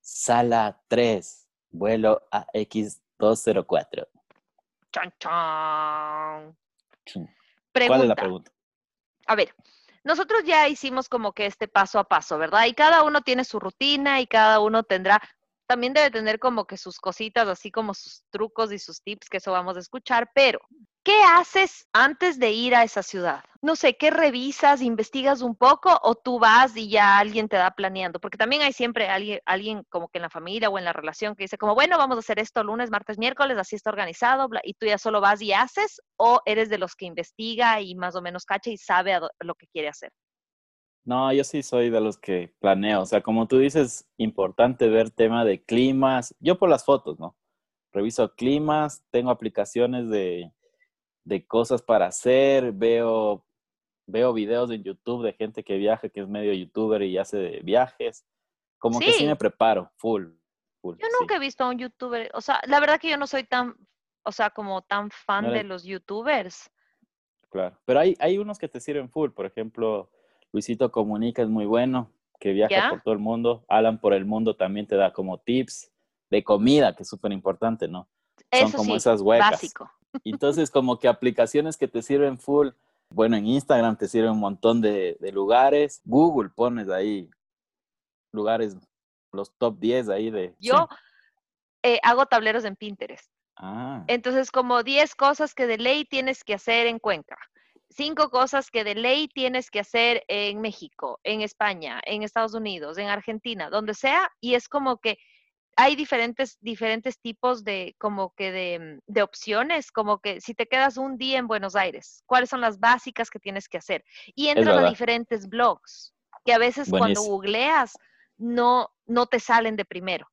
Sala 3, vuelo AX204. Chan, chan. ¿Cuál es la pregunta? a ver, nosotros ya hicimos como que este paso a paso, ¿verdad? Y cada uno tiene su rutina y cada uno tendrá, también debe tener como que sus cositas, así como sus trucos y sus tips, que eso vamos a escuchar, pero ¿qué haces antes de ir a esa ciudad? No sé, ¿qué revisas, investigas un poco o tú vas y ya alguien te da planeando? Porque también hay siempre alguien, alguien como que en la familia o en la relación que dice como, bueno, vamos a hacer esto lunes, martes, miércoles, así está organizado, y tú ya solo vas y haces o eres de los que investiga y más o menos cacha y sabe lo que quiere hacer. No, yo sí soy de los que planeo. O sea, como tú dices, importante ver tema de climas. Yo por las fotos, ¿no? Reviso climas, tengo aplicaciones de, de cosas para hacer, veo, veo videos en YouTube de gente que viaja, que es medio youtuber y hace viajes. Como que sí me preparo, full. full yo nunca he visto a un youtuber, o sea, la verdad que yo no soy tan, o sea, como tan fan de los youtubers. Claro, pero hay, hay unos que te sirven full, por ejemplo, Luisito Comunica es muy bueno, que viaja por todo el mundo. Alan por el mundo también te da como tips de comida, que es súper importante, ¿no? Son como esas huecas. Básico. Entonces, como que aplicaciones que te sirven full. Bueno, en Instagram te sirven un montón de, lugares. Google pones ahí lugares, los top 10 ahí de... Yo eh, hago tableros en Pinterest. Ah. Entonces, como 10 cosas que de ley tienes que hacer en Cuenca cinco cosas que de ley tienes que hacer en México, en España, en Estados Unidos, en Argentina, donde sea, y es como que hay diferentes, diferentes tipos de, como que de, de, opciones, como que si te quedas un día en Buenos Aires, ¿cuáles son las básicas que tienes que hacer? Y entras a diferentes blogs, que a veces cuando googleas no, no te salen de primero.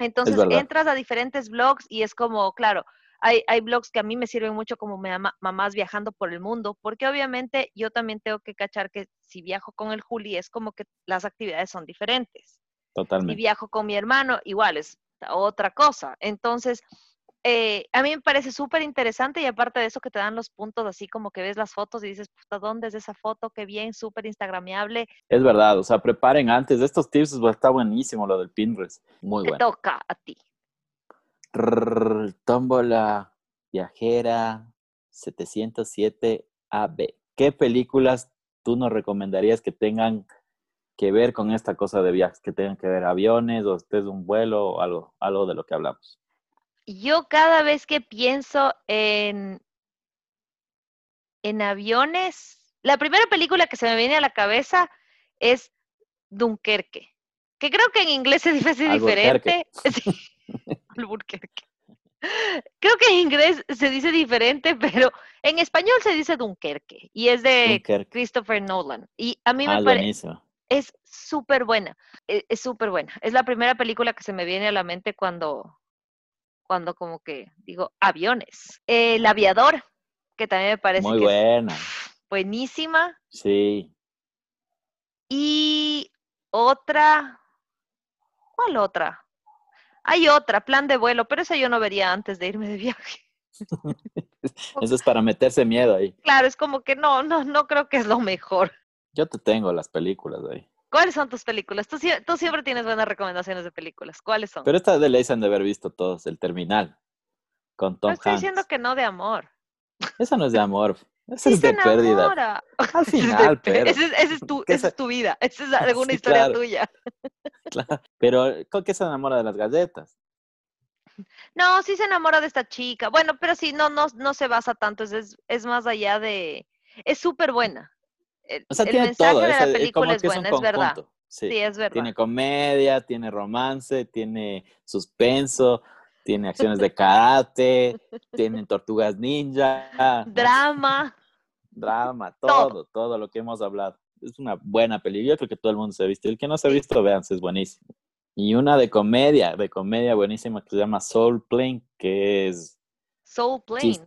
Entonces entras a diferentes blogs y es como, claro, hay, hay blogs que a mí me sirven mucho como mamás viajando por el mundo, porque obviamente yo también tengo que cachar que si viajo con el Juli es como que las actividades son diferentes. Totalmente. Si viajo con mi hermano, igual es otra cosa. Entonces, eh, a mí me parece súper interesante y aparte de eso que te dan los puntos así como que ves las fotos y dices, puta, ¿dónde es esa foto? Qué bien, súper instagramiable. Es verdad, o sea, preparen antes. de Estos tips pues, está buenísimo lo del Pinterest. Muy bueno. Te toca a ti. Tómbola Viajera 707 AB. ¿Qué películas tú nos recomendarías que tengan que ver con esta cosa de viajes? Que tengan que ver aviones o estés un vuelo o algo, algo de lo que hablamos. Yo cada vez que pienso en, en aviones, la primera película que se me viene a la cabeza es Dunkerque, que creo que en inglés se dice diferente. Alburquerque. Creo que en inglés se dice diferente, pero en español se dice Dunkerque y es de Christopher Nolan. Y a mí me ah, parece es súper buena, e, es súper buena. Es la primera película que se me viene a la mente cuando, cuando como que digo aviones. El aviador, que también me parece muy buena, buenísima. Sí. Y otra, ¿cuál otra? Hay otra, plan de vuelo, pero esa yo no vería antes de irme de viaje. Eso es para meterse miedo ahí. Claro, es como que no, no, no creo que es lo mejor. Yo te tengo las películas ahí. ¿Cuáles son tus películas? Tú, siempre tienes buenas recomendaciones de películas. ¿Cuáles son? Pero estas de ley se han de haber visto todos. El Terminal. Con Tom estoy diciendo que no de amor. Esa no es de amor. Esa es de pérdida. Al final, pero. Esa es, tu, esa es tu vida. Esa es alguna historia tuya. Claro. Pero, ¿con qué se enamora de las galletas? No, sí se enamora de esta chica. Bueno, pero sí, no, no, no se basa tanto. Es, es más allá de. Es súper buena. El, o sea, tiene mensaje todo. de la película es, buena, es, verdad. Sí. es verdad. Tiene comedia, tiene romance, tiene suspenso, tiene acciones de karate, tienen tortugas ninja. Drama. Drama, todo, todo, lo que hemos hablado. Es una buena película, yo creo que todo el mundo se ha visto. El que no se ha visto, vean, es buenísimo. Y una de comedia, de comedia buenísima que se llama Soul Plane, que es... Soul Plane.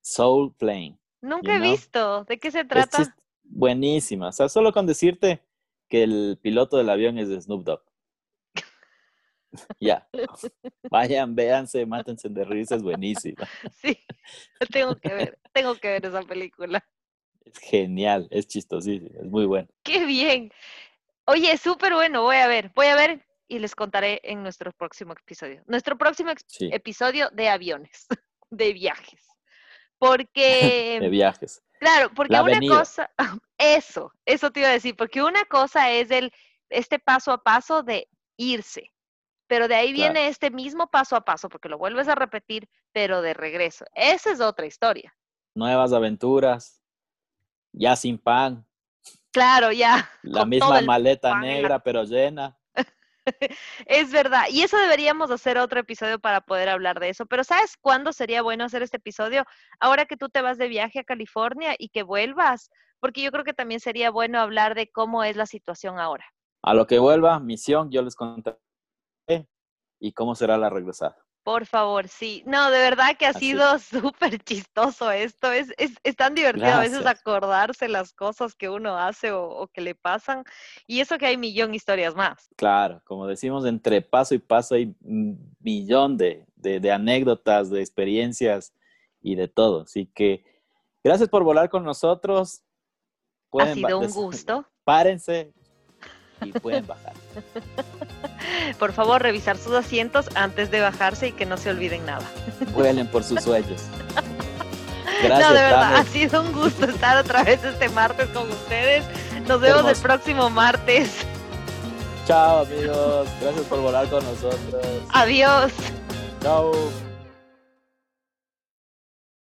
Soul Plane. Nunca he visto. ¿De qué se trata? buenísima. O sea, solo con decirte que el piloto del avión es de Snoop Dogg. Ya. Vayan, véanse, mátense de risa, es buenísima. Sí, tengo que ver, tengo que ver esa película. Es genial, es chistosísimo, es muy bueno. Qué bien. Oye, súper bueno, voy a ver, voy a ver y les contaré en nuestro próximo episodio. Nuestro próximo episodio de aviones, de viajes. Porque... de viajes. Claro, porque una cosa, eso, eso te iba a decir, porque una cosa es el, este paso a paso de irse, pero de ahí viene este mismo paso a paso, porque lo vuelves a repetir, pero de regreso. Esa es otra historia. nuevas aventuras, ya sin pan. Claro, ya. La misma maleta negra, pero llena. es verdad. Y eso deberíamos hacer otro episodio para poder hablar de eso. Pero ¿sabes cuándo sería bueno hacer este episodio? Ahora que tú te vas de viaje a California y que vuelvas, porque yo creo que también sería bueno hablar de cómo es la situación ahora. A lo que vuelva, misión, yo les contaré y cómo será la regresada. Por favor, sí. No, de verdad que ha sido súper chistoso esto. Es, es, es tan divertido a veces acordarse las cosas que uno hace o, que le pasan. Y eso que hay millón de historias más. Claro, como decimos, entre paso y paso hay un millón de, de, anécdotas, de experiencias y de todo. Así que gracias por volar con nosotros. ha sido un gusto. Párense y pueden bajar. Por favor, revisar sus asientos antes de bajarse y que no se olviden nada. Vuelen por sus sueños. Gracias, no, de verdad, ha sido un gusto estar otra vez este martes con ustedes. Nos vemos el próximo martes. Chao amigos, gracias por volar con nosotros. Adiós. Chao.